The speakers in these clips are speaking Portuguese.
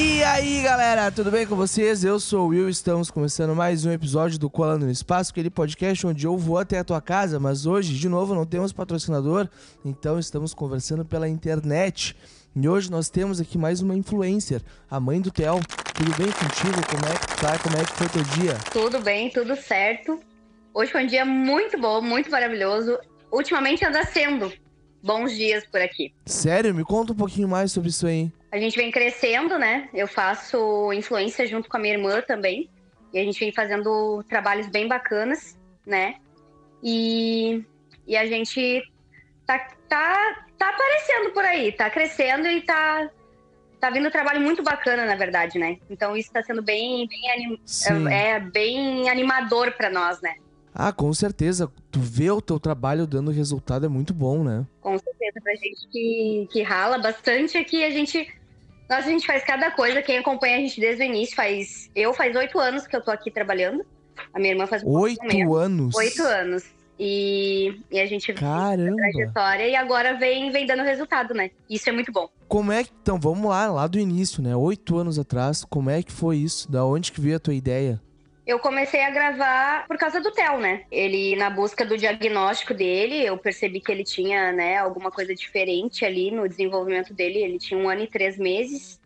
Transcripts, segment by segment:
E aí galera, tudo bem com vocês? Eu sou o Will, estamos começando mais um episódio do Colando no Espaço, aquele podcast onde eu vou até a tua casa, mas hoje, de novo, não temos patrocinador, então estamos conversando pela internet. E hoje nós temos aqui mais uma influencer, a mãe do Theo. Tudo bem contigo? Como é que tá? Como é que foi teu dia? Tudo bem, tudo certo. Hoje foi um dia muito bom, muito maravilhoso. Ultimamente anda sendo bons dias por aqui. Sério? Me conta um pouquinho mais sobre isso aí. A gente vem crescendo, né? Eu faço influência junto com a minha irmã também. E a gente vem fazendo trabalhos bem bacanas, né? E, e a gente tá, tá, tá aparecendo por aí, tá crescendo e tá, tá vindo um trabalho muito bacana, na verdade, né? Então isso tá sendo bem, bem, anim, é, é, bem animador para nós, né? Ah, com certeza. Tu vê o teu trabalho dando resultado é muito bom, né? Com certeza. Pra gente que, que rala bastante aqui, a gente. Nossa, a gente faz cada coisa. Quem acompanha a gente desde o início faz. Eu faz oito anos que eu tô aqui trabalhando. A minha irmã faz oito anos. Oito anos. E, e a gente Caramba. trajetória e agora vem, vem dando resultado, né? Isso é muito bom. Como é que. Então, vamos lá, lá do início, né? Oito anos atrás, como é que foi isso? Da onde que veio a tua ideia? Eu comecei a gravar por causa do Theo, né? Ele, na busca do diagnóstico dele, eu percebi que ele tinha, né, alguma coisa diferente ali no desenvolvimento dele. Ele tinha um ano e três meses.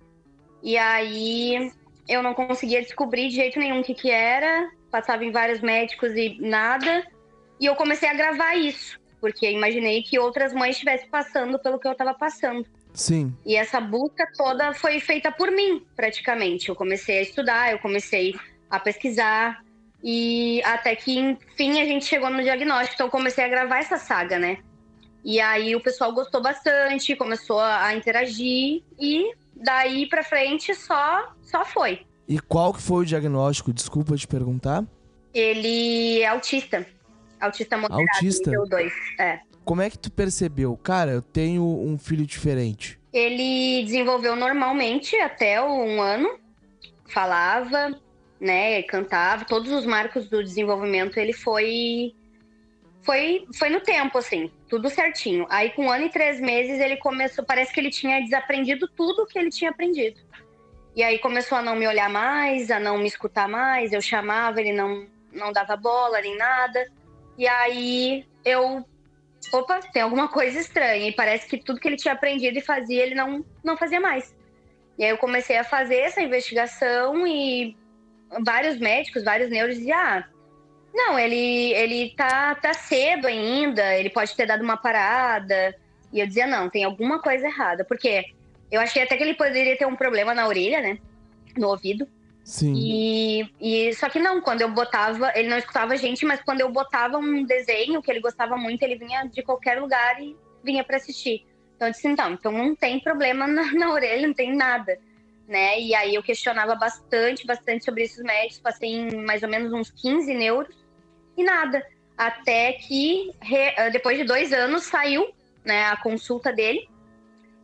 E aí eu não conseguia descobrir de jeito nenhum o que, que era. Passava em vários médicos e nada. E eu comecei a gravar isso, porque imaginei que outras mães estivessem passando pelo que eu estava passando. Sim. E essa busca toda foi feita por mim, praticamente. Eu comecei a estudar, eu comecei a pesquisar. E até que, enfim, a gente chegou no diagnóstico. Então, comecei a gravar essa saga, né? E aí o pessoal gostou bastante, começou a interagir. E daí pra frente só, só foi. E qual que foi o diagnóstico? Desculpa te perguntar. Ele é autista. Autista moderado, autista. nível 2. É. Como é que tu percebeu? Cara, eu tenho um filho diferente. Ele desenvolveu normalmente até um ano. Falava, né, cantava, todos os marcos do desenvolvimento, ele foi foi foi no tempo assim, tudo certinho. Aí com um ano e três meses ele começou, parece que ele tinha desaprendido tudo que ele tinha aprendido. E aí começou a não me olhar mais, a não me escutar mais, eu chamava, ele não não dava bola nem nada. E aí eu opa, tem alguma coisa estranha e parece que tudo que ele tinha aprendido e fazia, ele não não fazia mais. E aí eu comecei a fazer essa investigação e vários médicos, vários neuros diziam, ah, não, ele, ele tá, tá cedo ainda, ele pode ter dado uma parada. E eu dizia, não, tem alguma coisa errada. Porque eu achei até que ele poderia ter um problema na orelha, né? No ouvido. Sim. E, e só que não, quando eu botava, ele não escutava a gente, mas quando eu botava um desenho que ele gostava muito, ele vinha de qualquer lugar e vinha para assistir. Então eu disse, então, então não tem problema na, na orelha, não tem nada né? E aí eu questionava bastante, bastante sobre esses médicos, passei mais ou menos uns 15 neuros e nada. Até que, ah, depois de dois anos, saiu né, a consulta dele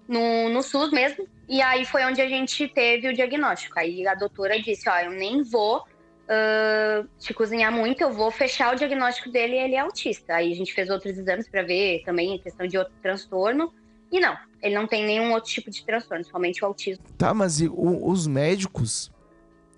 no, no SUS mesmo. E aí foi onde a gente teve o diagnóstico. Aí a doutora disse: Ó, eu nem vou uh, te cozinhar muito, eu vou fechar o diagnóstico dele ele é autista. Aí a gente fez outros exames para ver também a questão de outro transtorno. E não, ele não tem nenhum outro tipo de transtorno, somente o autismo. Tá, mas e o, os médicos,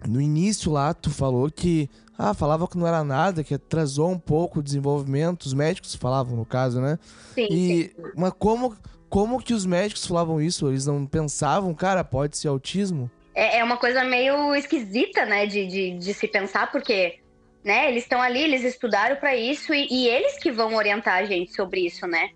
no início lá, tu falou que. Ah, falava que não era nada, que atrasou um pouco o desenvolvimento. Os médicos falavam, no caso, né? Sim. E, sim. Mas como, como que os médicos falavam isso? Eles não pensavam, cara, pode ser autismo? É, é uma coisa meio esquisita, né, de, de, de se pensar, porque né, eles estão ali, eles estudaram para isso e, e eles que vão orientar a gente sobre isso, né?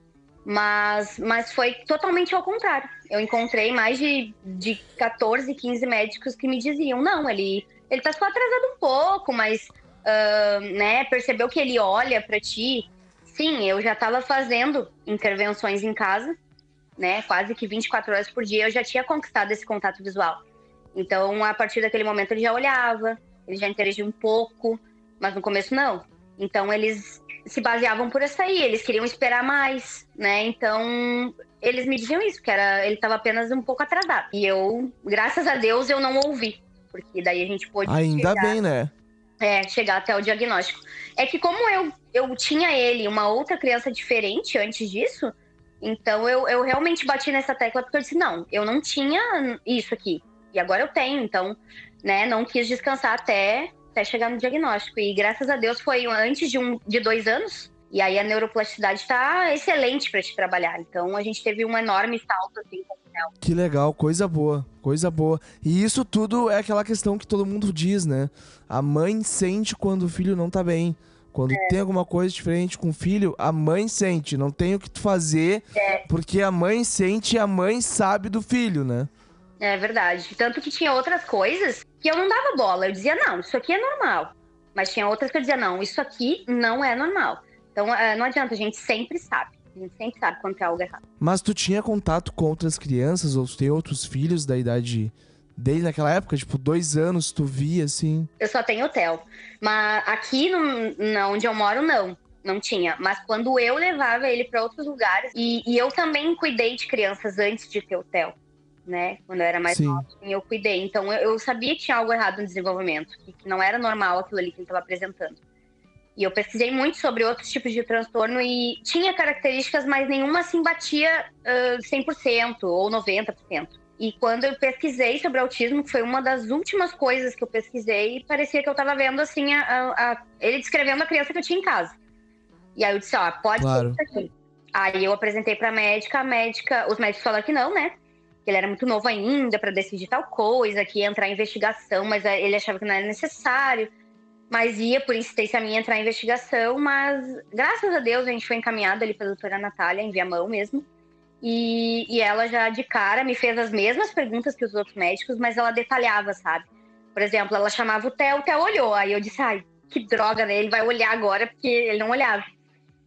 Mas, mas foi totalmente ao contrário. Eu encontrei mais de, de 14, 15 médicos que me diziam: não, ele, ele tá só atrasado um pouco, mas uh, né, percebeu que ele olha para ti. Sim, eu já estava fazendo intervenções em casa, né? Quase que 24 horas por dia eu já tinha conquistado esse contato visual. Então, a partir daquele momento, ele já olhava, Eles já interagiam um pouco, mas no começo não. Então eles se baseavam por essa aí, eles queriam esperar mais, né? Então eles me diziam isso, que era ele estava apenas um pouco atrasado. E eu, graças a Deus, eu não ouvi, porque daí a gente pôde Ainda chegar, bem, né? É, chegar até o diagnóstico. É que como eu eu tinha ele, uma outra criança diferente antes disso, então eu, eu realmente bati nessa tecla porque eu disse, não, eu não tinha isso aqui. E agora eu tenho, então, né, não quis descansar até, até chegar no diagnóstico. E graças a Deus foi antes de, um, de dois anos. E aí a neuroplasticidade está excelente para te trabalhar. Então a gente teve um enorme salto assim com. Que legal, coisa boa, coisa boa. E isso tudo é aquela questão que todo mundo diz, né? A mãe sente quando o filho não tá bem. Quando é. tem alguma coisa diferente com o filho, a mãe sente. Não tem o que tu fazer, é. porque a mãe sente e a mãe sabe do filho, né? É verdade. Tanto que tinha outras coisas que eu não dava bola. Eu dizia, não, isso aqui é normal. Mas tinha outras que eu dizia, não, isso aqui não é normal. Então é, não adianta, a gente sempre sabe. A gente sempre sabe quando tem algo errado. Mas tu tinha contato com outras crianças ou tu tem outros filhos da idade Desde naquela época, tipo, dois anos, tu via, assim? Eu só tenho hotel. Mas aqui, no, na onde eu moro, não. Não tinha. Mas quando eu levava ele para outros lugares, e, e, eu também cuidei de crianças antes de ter hotel, né? Quando eu era mais nova, eu cuidei. Então eu, eu, sabia que tinha algo errado no desenvolvimento, que, que não era normal aquilo ali que ele estava apresentando. E eu pesquisei muito sobre outros tipos de transtorno e tinha características, mas nenhuma assim batia uh, 100% ou 90%. E quando eu pesquisei sobre autismo, que foi uma das últimas coisas que eu pesquisei, parecia que eu estava vendo assim a, a, a, ele descrevendo a criança que eu tinha em casa. E aí eu disse, ó, pode claro. ser isso aqui. Aí eu apresentei para a médica, a médica, os médicos falaram que não, né? Que ele era muito novo ainda para decidir tal coisa, que ia entrar em investigação, mas ele achava que não era necessário. Mas ia, por insistência minha, entrar em investigação, mas graças a Deus a gente foi encaminhado ali pela doutora Natália, em Viamão mesmo. E, e ela já de cara me fez as mesmas perguntas que os outros médicos, mas ela detalhava, sabe? Por exemplo, ela chamava o Theo, o Theo olhou. Aí eu disse, ai, que droga, né? Ele vai olhar agora, porque ele não olhava.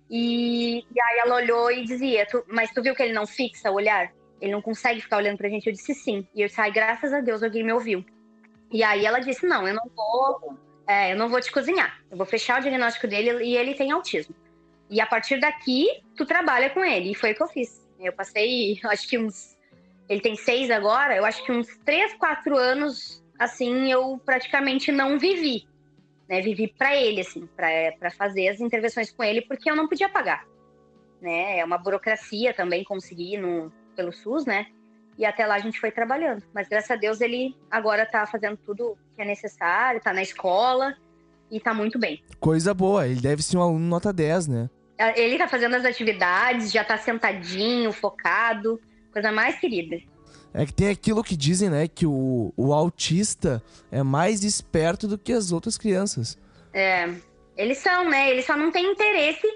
E, e aí ela olhou e dizia, tu, mas tu viu que ele não fixa o olhar? Ele não consegue ficar olhando pra gente? Eu disse sim. E eu disse, ai, graças a Deus alguém me ouviu. E aí ela disse, não, eu não vou, é, eu não vou te cozinhar. Eu vou fechar o diagnóstico dele e ele tem autismo. E a partir daqui, tu trabalha com ele. E foi o que eu fiz. Eu passei, acho que uns. Ele tem seis agora, eu acho que uns três, quatro anos, assim, eu praticamente não vivi. Né? Vivi para ele, assim, para fazer as intervenções com ele, porque eu não podia pagar. Né? É uma burocracia também conseguir no, pelo SUS, né? E até lá a gente foi trabalhando. Mas graças a Deus ele agora tá fazendo tudo que é necessário, tá na escola e tá muito bem. Coisa boa, ele deve ser um aluno nota 10, né? Ele tá fazendo as atividades, já tá sentadinho, focado. Coisa mais querida. É que tem aquilo que dizem, né? Que o, o autista é mais esperto do que as outras crianças. É. Eles são, né? Ele só não tem interesse.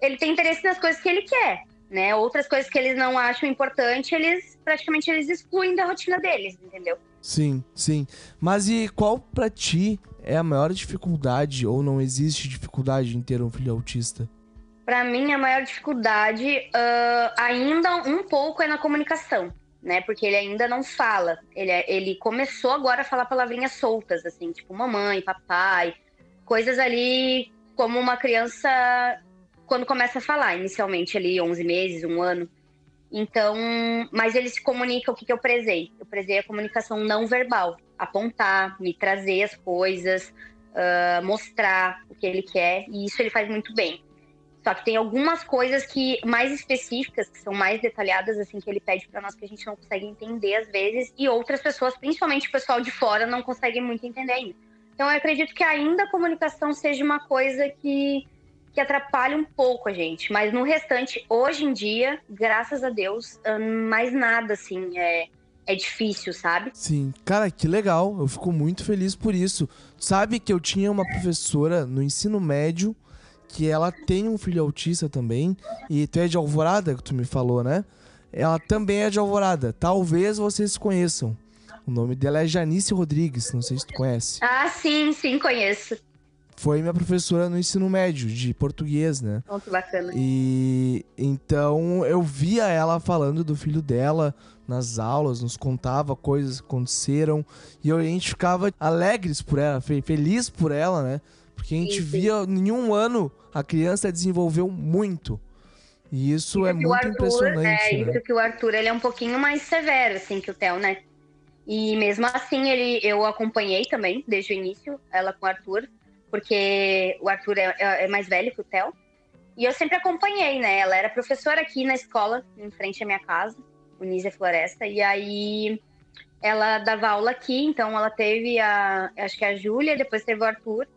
Ele tem interesse nas coisas que ele quer, né? Outras coisas que eles não acham importante, eles praticamente eles excluem da rotina deles, entendeu? Sim, sim. Mas e qual para ti é a maior dificuldade ou não existe dificuldade em ter um filho autista? Para mim, a maior dificuldade uh, ainda um pouco é na comunicação, né? Porque ele ainda não fala. Ele, é, ele começou agora a falar palavrinhas soltas, assim, tipo mamãe, papai, coisas ali como uma criança quando começa a falar, inicialmente ali 11 meses, um ano. Então, mas ele se comunica, o que, que eu prezei? Eu prezei a comunicação não verbal, apontar, me trazer as coisas, uh, mostrar o que ele quer, e isso ele faz muito bem. Só que tem algumas coisas que mais específicas, que são mais detalhadas, assim, que ele pede para nós que a gente não consegue entender às vezes, e outras pessoas, principalmente o pessoal de fora, não conseguem muito entender ainda. Então eu acredito que ainda a comunicação seja uma coisa que, que atrapalha um pouco a gente, mas no restante, hoje em dia, graças a Deus, mais nada assim é é difícil, sabe? Sim, cara, que legal. Eu fico muito feliz por isso. Sabe que eu tinha uma professora no ensino médio que ela tem um filho autista também. E tu é de Alvorada, que tu me falou, né? Ela também é de Alvorada. Talvez vocês se conheçam. O nome dela é Janice Rodrigues, não sei se tu conhece. Ah, sim, sim, conheço. Foi minha professora no ensino médio de português, né? Oh, que bacana. E então eu via ela falando do filho dela nas aulas, nos contava coisas que aconteceram e a gente ficava alegres por ela, feliz por ela, né? Porque a gente sim, sim. via em um ano a criança desenvolveu muito. E isso, isso é muito Arthur, impressionante. É, né? isso que o Arthur ele é um pouquinho mais severo, assim, que o Theo, né? E mesmo assim, ele, eu acompanhei também, desde o início, ela com o Arthur, porque o Arthur é, é, é mais velho que o Theo. E eu sempre acompanhei, né? Ela era professora aqui na escola, em frente à minha casa, Unísia Floresta, e aí ela dava aula aqui, então ela teve a, acho que a Júlia, depois teve o Arthur,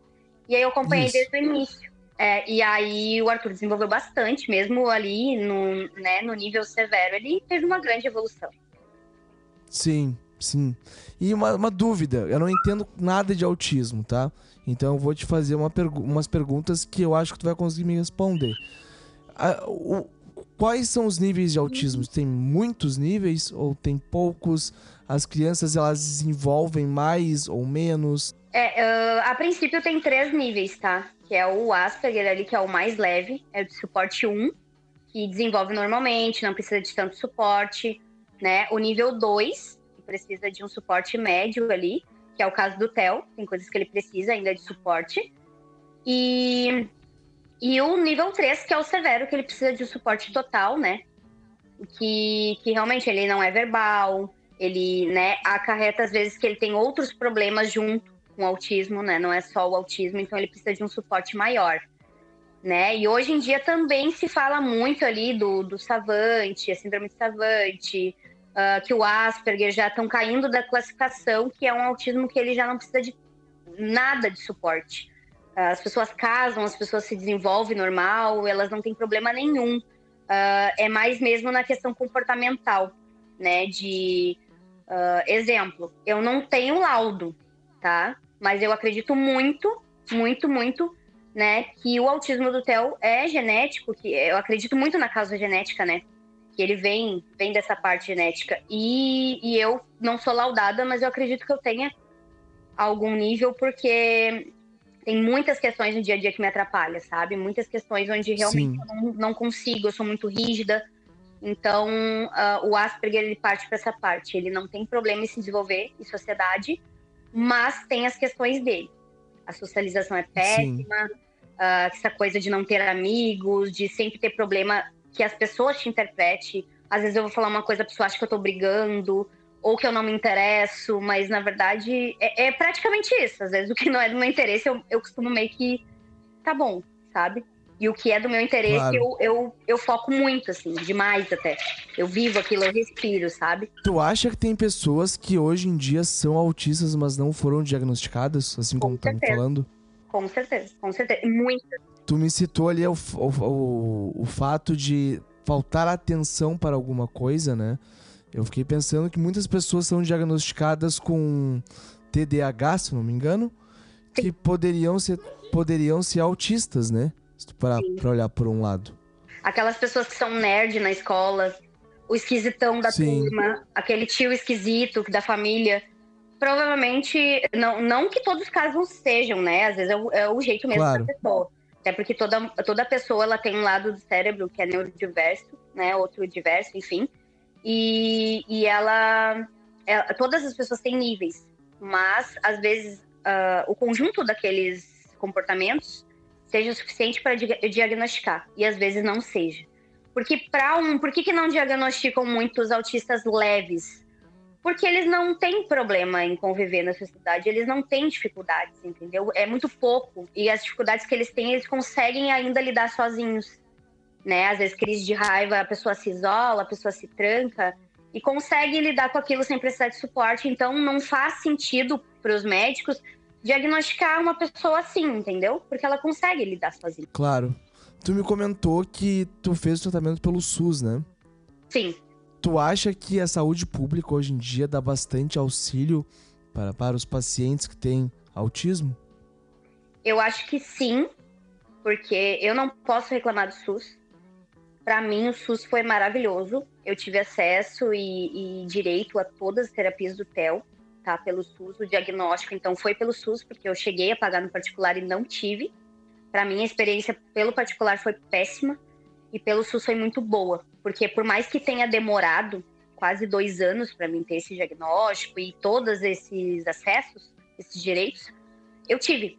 e aí eu acompanhei Isso. desde o início. É, e aí o Arthur desenvolveu bastante, mesmo ali no, né, no nível severo, ele teve uma grande evolução. Sim, sim. E uma, uma dúvida, eu não entendo nada de autismo, tá? Então eu vou te fazer uma pergu umas perguntas que eu acho que tu vai conseguir me responder. o, quais são os níveis de autismo? Tem muitos níveis ou tem poucos? As crianças elas desenvolvem mais ou menos? É, uh, a princípio tem três níveis, tá? Que é o Asperger ali, que é o mais leve, é o de suporte 1, que desenvolve normalmente, não precisa de tanto suporte, né? O nível 2, que precisa de um suporte médio ali, que é o caso do Theo, tem coisas que ele precisa ainda de suporte. E, e o nível 3, que é o severo, que ele precisa de suporte total, né? Que, que realmente ele não é verbal, ele né, acarreta às vezes que ele tem outros problemas junto com o autismo, né? Não é só o autismo, então ele precisa de um suporte maior. Né? E hoje em dia também se fala muito ali do, do savante, a síndrome de savante, uh, que o Asperger já estão caindo da classificação, que é um autismo que ele já não precisa de nada de suporte. Uh, as pessoas casam, as pessoas se desenvolvem normal, elas não têm problema nenhum. Uh, é mais mesmo na questão comportamental, né? De exemplo, eu não tenho laudo, tá? Mas eu acredito muito, muito, muito, né, que o autismo do Theo é genético, que eu acredito muito na causa genética, né? Que ele vem, vem dessa parte genética. E, e eu não sou laudada, mas eu acredito que eu tenha algum nível, porque tem muitas questões no dia a dia que me atrapalham, sabe? Muitas questões onde realmente eu não, não, consigo, eu sou muito rígida. Então, uh, o Asperger ele parte para essa parte. Ele não tem problema em se desenvolver em sociedade, mas tem as questões dele. A socialização é péssima, uh, essa coisa de não ter amigos, de sempre ter problema que as pessoas te interpretem. Às vezes eu vou falar uma coisa, a pessoa acha que eu tô brigando, ou que eu não me interesso, mas na verdade é, é praticamente isso. Às vezes o que não é do meu interesse, eu, eu costumo meio que. Tá bom, sabe? E o que é do meu interesse, claro. eu, eu, eu foco muito, assim, demais até. Eu vivo aquilo, eu respiro, sabe? Tu acha que tem pessoas que hoje em dia são autistas, mas não foram diagnosticadas, assim com como estamos falando? Com certeza, com certeza. Muitas. Tu me citou ali o, o, o, o fato de faltar atenção para alguma coisa, né? Eu fiquei pensando que muitas pessoas são diagnosticadas com TDAH, se não me engano, que poderiam ser, poderiam ser autistas, né? Para olhar por um lado. Aquelas pessoas que são nerd na escola, o esquisitão da Sim. turma, aquele tio esquisito da família. Provavelmente, não, não que todos os casos sejam, né? Às vezes é o, é o jeito mesmo claro. da pessoa. Até porque toda, toda pessoa ela tem um lado do cérebro que é neurodiverso, né? Outro diverso, enfim. E, e ela, ela Todas as pessoas têm níveis, mas às vezes uh, o conjunto daqueles comportamentos seja o suficiente para diagnosticar, e às vezes não seja. Porque para um, por que, que não diagnosticam muitos autistas leves? Porque eles não têm problema em conviver na sociedade, eles não têm dificuldades, entendeu? É muito pouco. E as dificuldades que eles têm, eles conseguem ainda lidar sozinhos. Né? Às vezes, crise de raiva, a pessoa se isola, a pessoa se tranca e consegue lidar com aquilo sem precisar de suporte. Então, não faz sentido para os médicos diagnosticar uma pessoa assim, entendeu? Porque ela consegue lidar sozinha. Claro. Tu me comentou que tu fez o tratamento pelo SUS, né? Sim. Tu acha que a saúde pública hoje em dia dá bastante auxílio para, para os pacientes que têm autismo? Eu acho que sim, porque eu não posso reclamar do SUS. Para mim, o SUS foi maravilhoso. Eu tive acesso e, e, direito a todas as terapias do TEL, optar pelo SUS, o diagnóstico, então foi pelo SUS, porque eu cheguei a pagar no particular e não tive. Para mim, a experiência pelo particular foi péssima e pelo SUS foi muito boa, porque por mais que tenha demorado quase dois anos para mim ter esse diagnóstico e todos esses acessos, esses direitos, eu tive.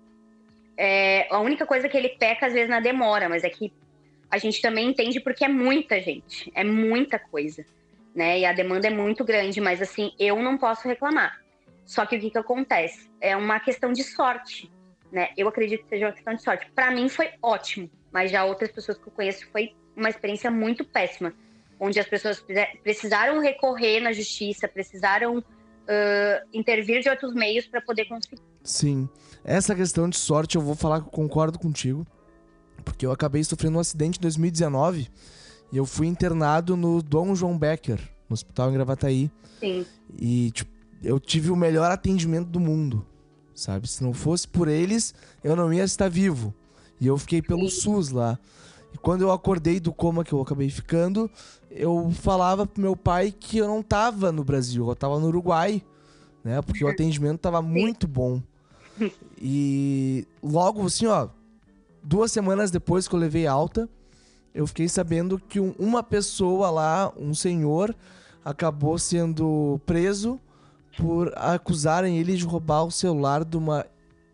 É, a única coisa que ele peca às vezes na demora, mas é que a gente também entende porque é muita gente, é muita coisa, né? E a demanda é muito grande, mas assim, eu não posso reclamar. Só que o que, que acontece? É uma questão de sorte, né? Eu acredito que seja uma questão de sorte. Para mim foi ótimo, mas já outras pessoas que eu conheço foi uma experiência muito péssima, onde as pessoas precisaram recorrer na justiça, precisaram uh, intervir de outros meios para poder conseguir. Sim, essa questão de sorte eu vou falar que eu concordo contigo, porque eu acabei sofrendo um acidente em 2019 e eu fui internado no Dom João Becker, no hospital em Gravataí. Sim. E tipo, eu tive o melhor atendimento do mundo, sabe? Se não fosse por eles, eu não ia estar vivo. E eu fiquei pelo Sim. SUS lá. E quando eu acordei do coma que eu acabei ficando, eu falava pro meu pai que eu não tava no Brasil, eu tava no Uruguai, né? Porque o atendimento tava muito bom. E logo assim, ó, duas semanas depois que eu levei alta, eu fiquei sabendo que um, uma pessoa lá, um senhor, acabou sendo preso por acusarem ele de roubar o celular de uma,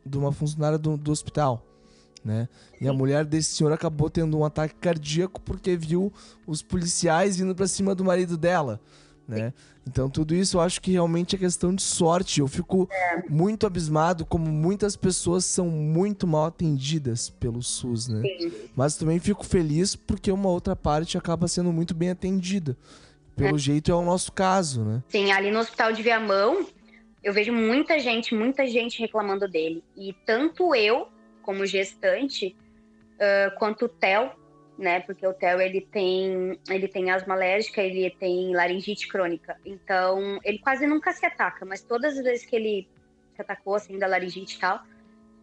de uma funcionária do, do hospital né? E a mulher desse senhor acabou tendo um ataque cardíaco porque viu os policiais vindo para cima do marido dela, né? Então tudo isso eu acho que realmente é questão de sorte. Eu fico muito abismado como muitas pessoas são muito mal atendidas pelo SUS, né? Mas também fico feliz porque uma outra parte acaba sendo muito bem atendida. Pelo é. jeito é o nosso caso, né? Sim, ali no Hospital de Viamão, eu vejo muita gente, muita gente reclamando dele. E tanto eu como gestante, uh, quanto o TEL, né? Porque o TEL ele tem, ele tem asma alérgica, ele tem laringite crônica. Então, ele quase nunca se ataca, mas todas as vezes que ele se atacou, assim, da laringite e tal,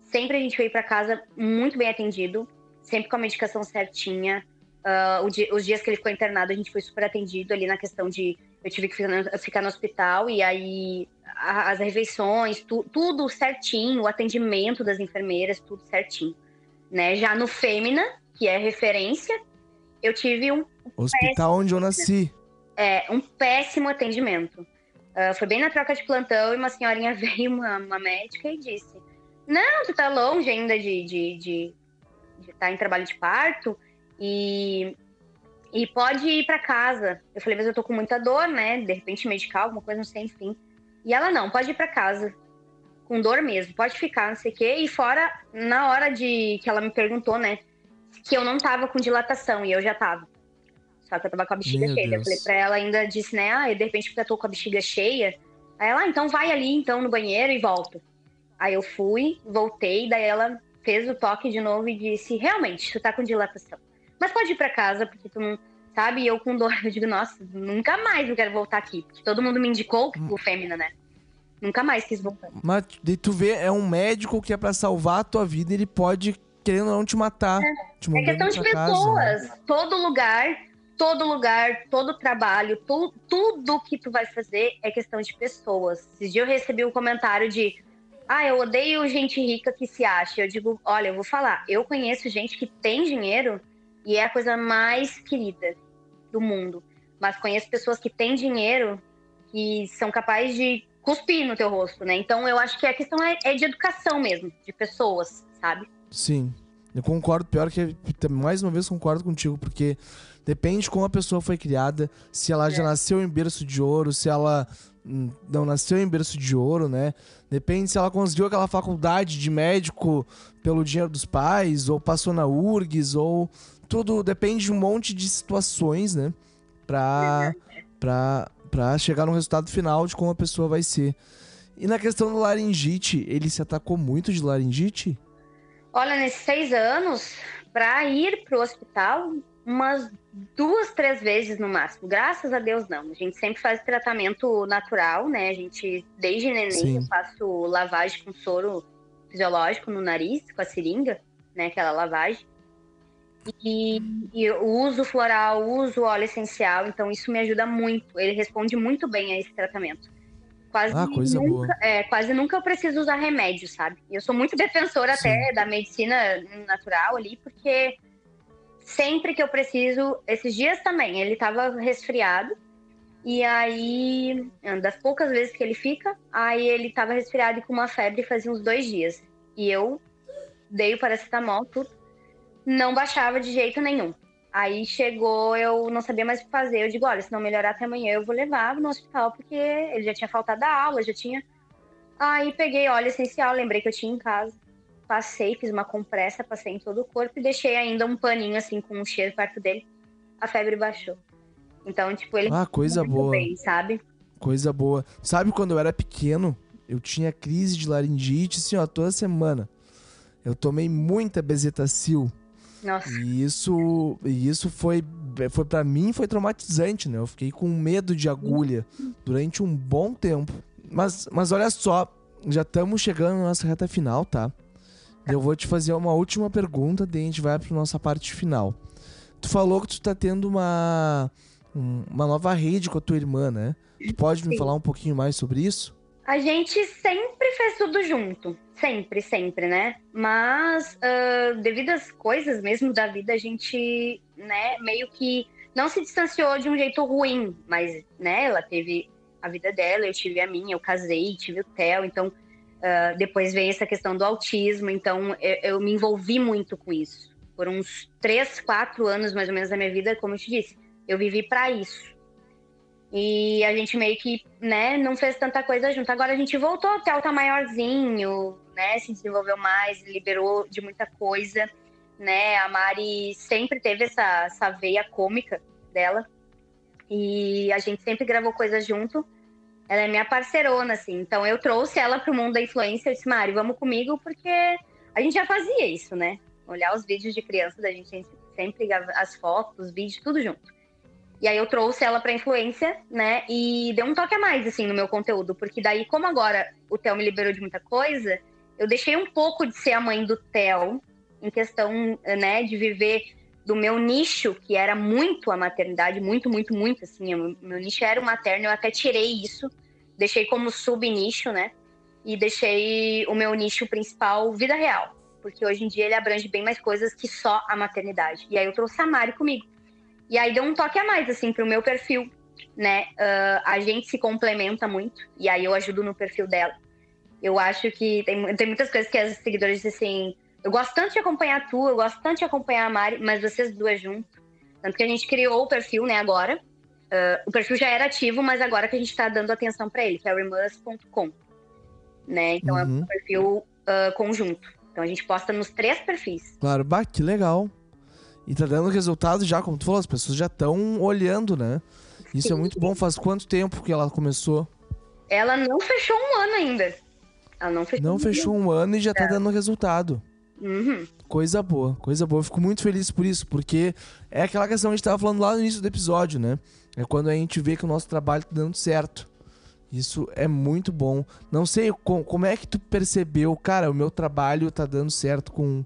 sempre a gente veio para casa muito bem atendido, sempre com a medicação certinha. Uh, dia, os dias que ele ficou internado, a gente foi super atendido ali na questão de eu tive que ficar, no hospital e aí as refeições, tu, tudo certinho, o atendimento das enfermeiras, tudo certinho. Né? Já no Fêmina, que é referência, eu tive um. Hospital onde eu nasci. É, um péssimo atendimento. Uh, foi bem na troca de plantão e uma senhorinha veio, uma, uma médica, e disse: Não, tu tá longe ainda de estar de, de, de tá em trabalho de parto e, e pode ir para casa. Eu falei, mas eu tô com muita dor, né? De repente medical, alguma coisa, não sei, enfim. E ela não, pode ir para casa. Com dor mesmo, pode ficar, não sei o quê. E fora, na hora de que ela me perguntou, né? Que eu não tava com dilatação e eu já tava. Só que eu tava com a bexiga Meu cheia. Deus. Eu falei pra ela ainda, disse, né? Ah, de repente porque eu tô com a bexiga cheia. Aí ela, ah, então vai ali então no banheiro e volta. Aí eu fui, voltei, daí ela fez o toque de novo e disse: realmente, tu tá com dilatação. Mas pode ir pra casa, porque tu não sabe? E eu com dor, eu digo, nossa, nunca mais eu quero voltar aqui. Porque todo mundo me indicou o Fêmina, né? Nunca mais quis voltar. Mas de tu vê, é um médico que é para salvar a tua vida, ele pode, querendo ou não, te matar. É, te é questão de pessoas. Casa, né? Todo lugar, todo lugar, todo trabalho, tu, tudo que tu vai fazer é questão de pessoas. Esses dias eu recebi um comentário de ah, eu odeio gente rica que se acha. Eu digo, olha, eu vou falar, eu conheço gente que tem dinheiro e é a coisa mais querida do mundo. Mas conheço pessoas que têm dinheiro e são capazes de cuspir no teu rosto, né? Então eu acho que a questão é, é de educação mesmo, de pessoas, sabe? Sim. Eu concordo, pior que mais uma vez concordo contigo, porque depende de como a pessoa foi criada, se ela é. já nasceu em berço de ouro, se ela não nasceu em berço de ouro, né? Depende se ela conseguiu aquela faculdade de médico pelo dinheiro dos pais, ou passou na URGS, ou tudo depende de um monte de situações, né? Pra, pra, pra chegar no resultado final de como a pessoa vai ser. E na questão do laringite, ele se atacou muito de laringite? Olha, nesses seis anos, para ir pro hospital, umas duas, três vezes no máximo. Graças a Deus, não. A gente sempre faz tratamento natural, né? A gente, desde neném, Sim. eu faço lavagem com soro fisiológico no nariz, com a seringa, né? Aquela lavagem. E, e eu uso floral, uso óleo essencial, então isso me ajuda muito. Ele responde muito bem a esse tratamento. Quase Ah, coisa nunca, boa. É, quase nunca eu preciso usar remédio, sabe? Eu sou muito defensora Sim. até da medicina natural ali, porque sempre que eu preciso, esses dias também, ele tava resfriado. E aí, das poucas vezes que ele fica, aí ele tava resfriado e com uma febre fazia uns dois dias. E eu dei o paracetamol, tudo. Não baixava de jeito nenhum. Aí chegou, eu não sabia mais o que fazer. Eu digo, olha, se não melhorar até amanhã, eu vou levar no hospital, porque ele já tinha faltado a aula, já tinha. Aí peguei óleo essencial, lembrei que eu tinha em casa. Passei, fiz uma compressa, passei em todo o corpo e deixei ainda um paninho assim com um cheiro perto dele. A febre baixou. Então, tipo, ele Ah, coisa boa. bem, sabe? Coisa boa. Sabe quando eu era pequeno, eu tinha crise de laringite, assim, ó, toda semana. Eu tomei muita bezetacil. Nossa, E isso, e isso foi, foi para mim foi traumatizante, né? Eu fiquei com medo de agulha durante um bom tempo. Mas, mas olha só, já estamos chegando na nossa reta final, tá? Eu vou te fazer uma última pergunta, daí a gente vai para nossa parte final. Tu falou que tu tá tendo uma um- uma nova rede com a tua irmã, né? Tu pode me Sim. falar um pouquinho mais sobre isso? A gente sempre fez tudo junto. Sempre, sempre, né? Mas, ah, devido às coisas mesmo da vida, a gente, né, meio que não se distanciou de um jeito ruim. Mas, né, ela teve a vida dela, eu tive a minha, eu casei, tive o Theo. Então, ah, depois veio essa questão do autismo. Então, eu, eu me envolvi muito com isso. Por uns três, quatro anos, mais ou menos, da minha vida, como eu te disse, eu vivi para isso. E a gente meio que, né, não fez tanta coisa junto. Agora a gente voltou, Theo tá maiorzinho, né, se desenvolveu mais, liberou de muita coisa, né? A Mari sempre teve essa, essa veia cômica dela. E a gente sempre gravou coisas junto. Ela é minha parceirona, assim. Então eu trouxe ela pro mundo da influência. Eu disse, Mari, vamos comigo, porque a gente já fazia isso, né? Olhar os vídeos de criança da gente, sempre as fotos, os vídeos, tudo junto. E aí eu trouxe ela pra influência, né? E deu um toque a mais, assim, no meu conteúdo. Porque daí, como agora o Theo me liberou de muita coisa, eu deixei um pouco de ser a mãe do Theo, em questão, né, de viver do meu nicho, que era muito a maternidade, muito, muito, muito, assim. Meu nicho era o materno, eu até tirei isso. Deixei como sub-nicho, né? E deixei o meu nicho principal, vida real. Porque hoje em dia ele abrange bem mais coisas que só a maternidade. E aí eu trouxe a Mari comigo. E aí deu um toque a mais, assim, pro meu perfil, né? Ah, a gente se complementa muito, e aí eu ajudo no perfil dela. Eu acho que tem, tem muitas coisas que as seguidoras dizem assim: eu gosto tanto de acompanhar tu, eu gosto tanto de acompanhar a Mari, mas vocês duas juntas. Tanto que a gente criou o perfil, né, agora. Ah, o perfil já era ativo, mas agora que a gente tá dando atenção pra ele, que é o irmãs.com. Né? Então é Uhum. um perfil ah, conjunto. Então a gente posta nos três perfis. Claro, bah, que legal. E tá dando resultado já, como tu falou, as pessoas já estão olhando, né? Isso é Sim. muito bom. Faz quanto tempo que ela começou? Ela não fechou um ano ainda. Ela não fechou Não um fechou um ano e já tá dando resultado. Uhum. Coisa boa, coisa boa. Eu fico muito feliz por isso, porque é aquela questão que a gente tava falando lá no início do episódio, né? É quando a gente vê que o nosso trabalho tá dando certo. Isso é muito bom. Não sei co- como é que tu percebeu, cara, o meu trabalho tá dando certo com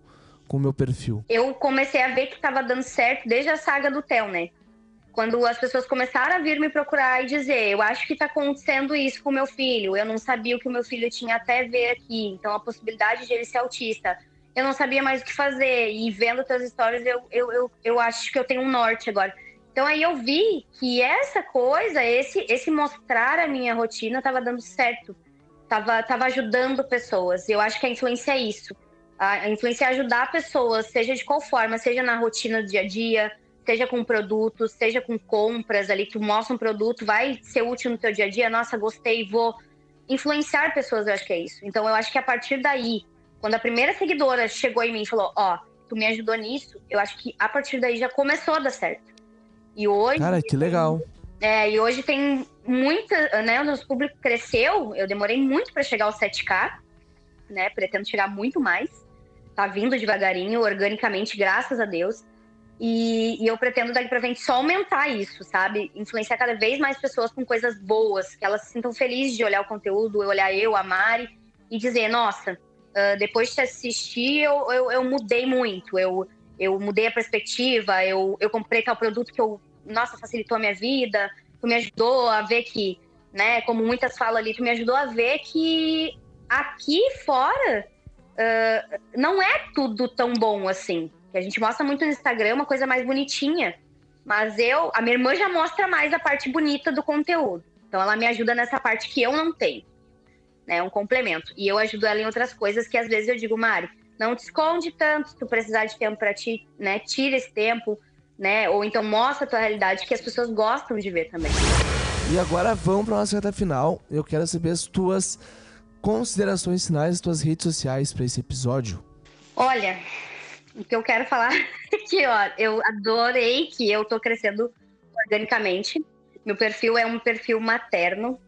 com o meu perfil. eu comecei a ver que estava dando certo desde a saga do Theo, né? Quando as pessoas começaram a vir me procurar e dizer, eu acho que está acontecendo isso com o meu filho, eu não sabia o que o meu filho tinha até ver aqui, então a possibilidade de ele ser autista, eu não sabia mais o que fazer, e vendo tuas histórias, eu, eu, eu, eu acho que eu tenho um norte agora. Então aí eu vi que essa coisa, esse, esse mostrar a minha rotina estava dando certo, tava, tava ajudando pessoas, eu acho que a influência é isso a influência é ajudar pessoas, seja de qual forma, seja na rotina do dia a dia, seja com produtos, seja com compras ali, tu mostra um produto, vai ser útil no teu dia a dia, nossa, gostei, vou influenciar pessoas, eu acho que é isso. Então eu acho que a partir daí, quando a primeira seguidora chegou em mim e falou, ó, tu me ajudou nisso, eu acho que a partir daí já começou a dar certo. E hoje Cara, que legal. é, e hoje tem muita, né? O nosso público cresceu. Eu demorei muito para chegar aos 7K, né? Pretendo chegar muito mais. Tá vindo devagarinho, organicamente, graças a Deus. E, e eu pretendo daqui pra frente só aumentar isso, sabe? Influenciar cada vez mais pessoas com coisas boas, que elas se sintam felizes de olhar o conteúdo, olhar eu, a Mari, e dizer, nossa, ah, depois de assistir, eu, eu, eu mudei muito. Eu, eu mudei a perspectiva, eu, eu comprei tal produto que eu, nossa, facilitou a minha vida, tu me ajudou a ver que né? Como muitas falam ali, tu me ajudou a ver que aqui fora uh, não é tudo tão bom assim. Que a gente mostra muito no Instagram uma coisa mais bonitinha. Mas eu, a minha irmã já mostra mais a parte bonita do conteúdo. Então ela me ajuda nessa parte que eu não tenho. Né, um complemento. E eu ajudo ela em outras coisas que às vezes eu digo, Mari, não te esconde tanto, se tu precisar de tempo para ti, né, tira esse tempo, né? Ou então mostra a tua realidade que as pessoas gostam de ver também. E agora vamos para nossa reta final. Eu quero saber as tuas considerações finais, as tuas redes sociais para esse episódio. Olha, o que eu quero falar é que, ó, eu adorei que eu tô crescendo organicamente. Meu perfil é um perfil materno,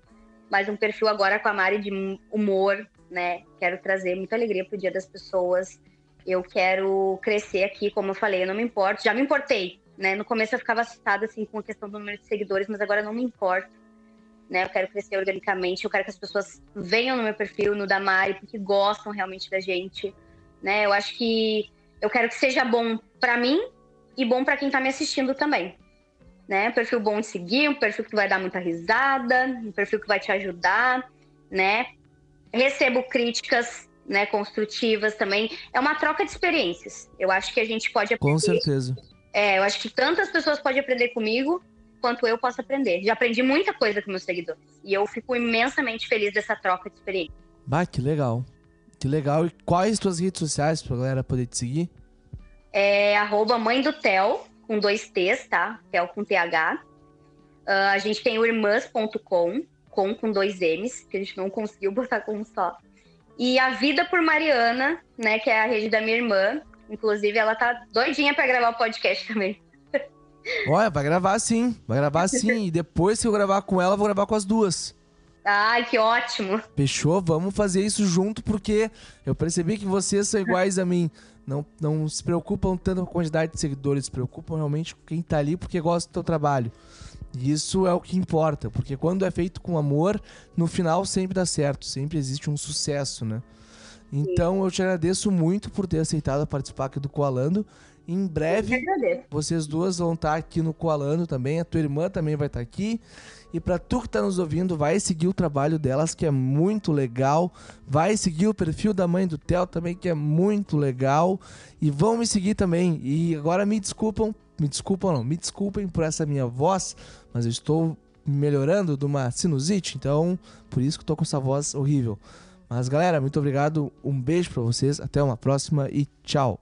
mas um perfil agora com a Mari de humor, né? Quero trazer muita alegria pro dia das pessoas. Eu quero crescer aqui, como eu falei, eu não me importo. Já me importei né? No começo eu ficava assustada assim com a questão do número de seguidores, mas agora não me importo. Né? Eu quero crescer organicamente, eu quero que as pessoas venham no meu perfil, no da Mari, porque gostam realmente da gente, né? Eu acho que eu quero que seja bom para mim e bom para quem tá me assistindo também. Né? Um perfil bom de seguir, um perfil que vai dar muita risada, um perfil que vai te ajudar, né? Recebo críticas, né, construtivas também. É uma troca de experiências. Eu acho que a gente pode aprender. Com certeza é, eu acho que tantas pessoas podem aprender comigo quanto eu posso aprender. Já aprendi muita coisa com meus seguidores. E eu fico imensamente feliz dessa troca de experiência. Bah, que legal. Que legal. E quais tuas redes sociais pra galera poder te seguir? É arroba mãe do Tel, com dois T's, tá? Tel com TH. Uh, a gente tem o irmãs.com, com com dois M's, que a gente não conseguiu botar com um só. E a Vida por Mariana, né, que é a rede da minha irmã, Inclusive, ela tá doidinha para gravar o podcast também. Olha, vai gravar sim. Vai gravar sim. e depois que eu gravar com ela, vou gravar com as duas. Ai, que ótimo. Fechou? Vamos fazer isso junto, porque eu percebi que vocês são iguais a mim. Não, não se preocupam tanto com a quantidade de seguidores, se preocupam realmente com quem tá ali porque gosta do teu trabalho. E isso é o que importa, porque quando é feito com amor, no final sempre dá certo, sempre existe um sucesso, né? Então eu te agradeço muito por ter aceitado participar aqui do Coalando. Em breve, vocês duas vão estar aqui no Coalando também. A tua irmã também vai estar aqui. E para tu que está nos ouvindo, vai seguir o trabalho delas, que é muito legal. Vai seguir o perfil da mãe do Theo também, que é muito legal. E vão me seguir também. E agora me desculpam, me desculpam não, me desculpem por essa minha voz, mas eu estou melhorando de uma sinusite, então por isso que estou com essa voz horrível. Mas galera, muito obrigado, um beijo para vocês, até uma próxima e tchau.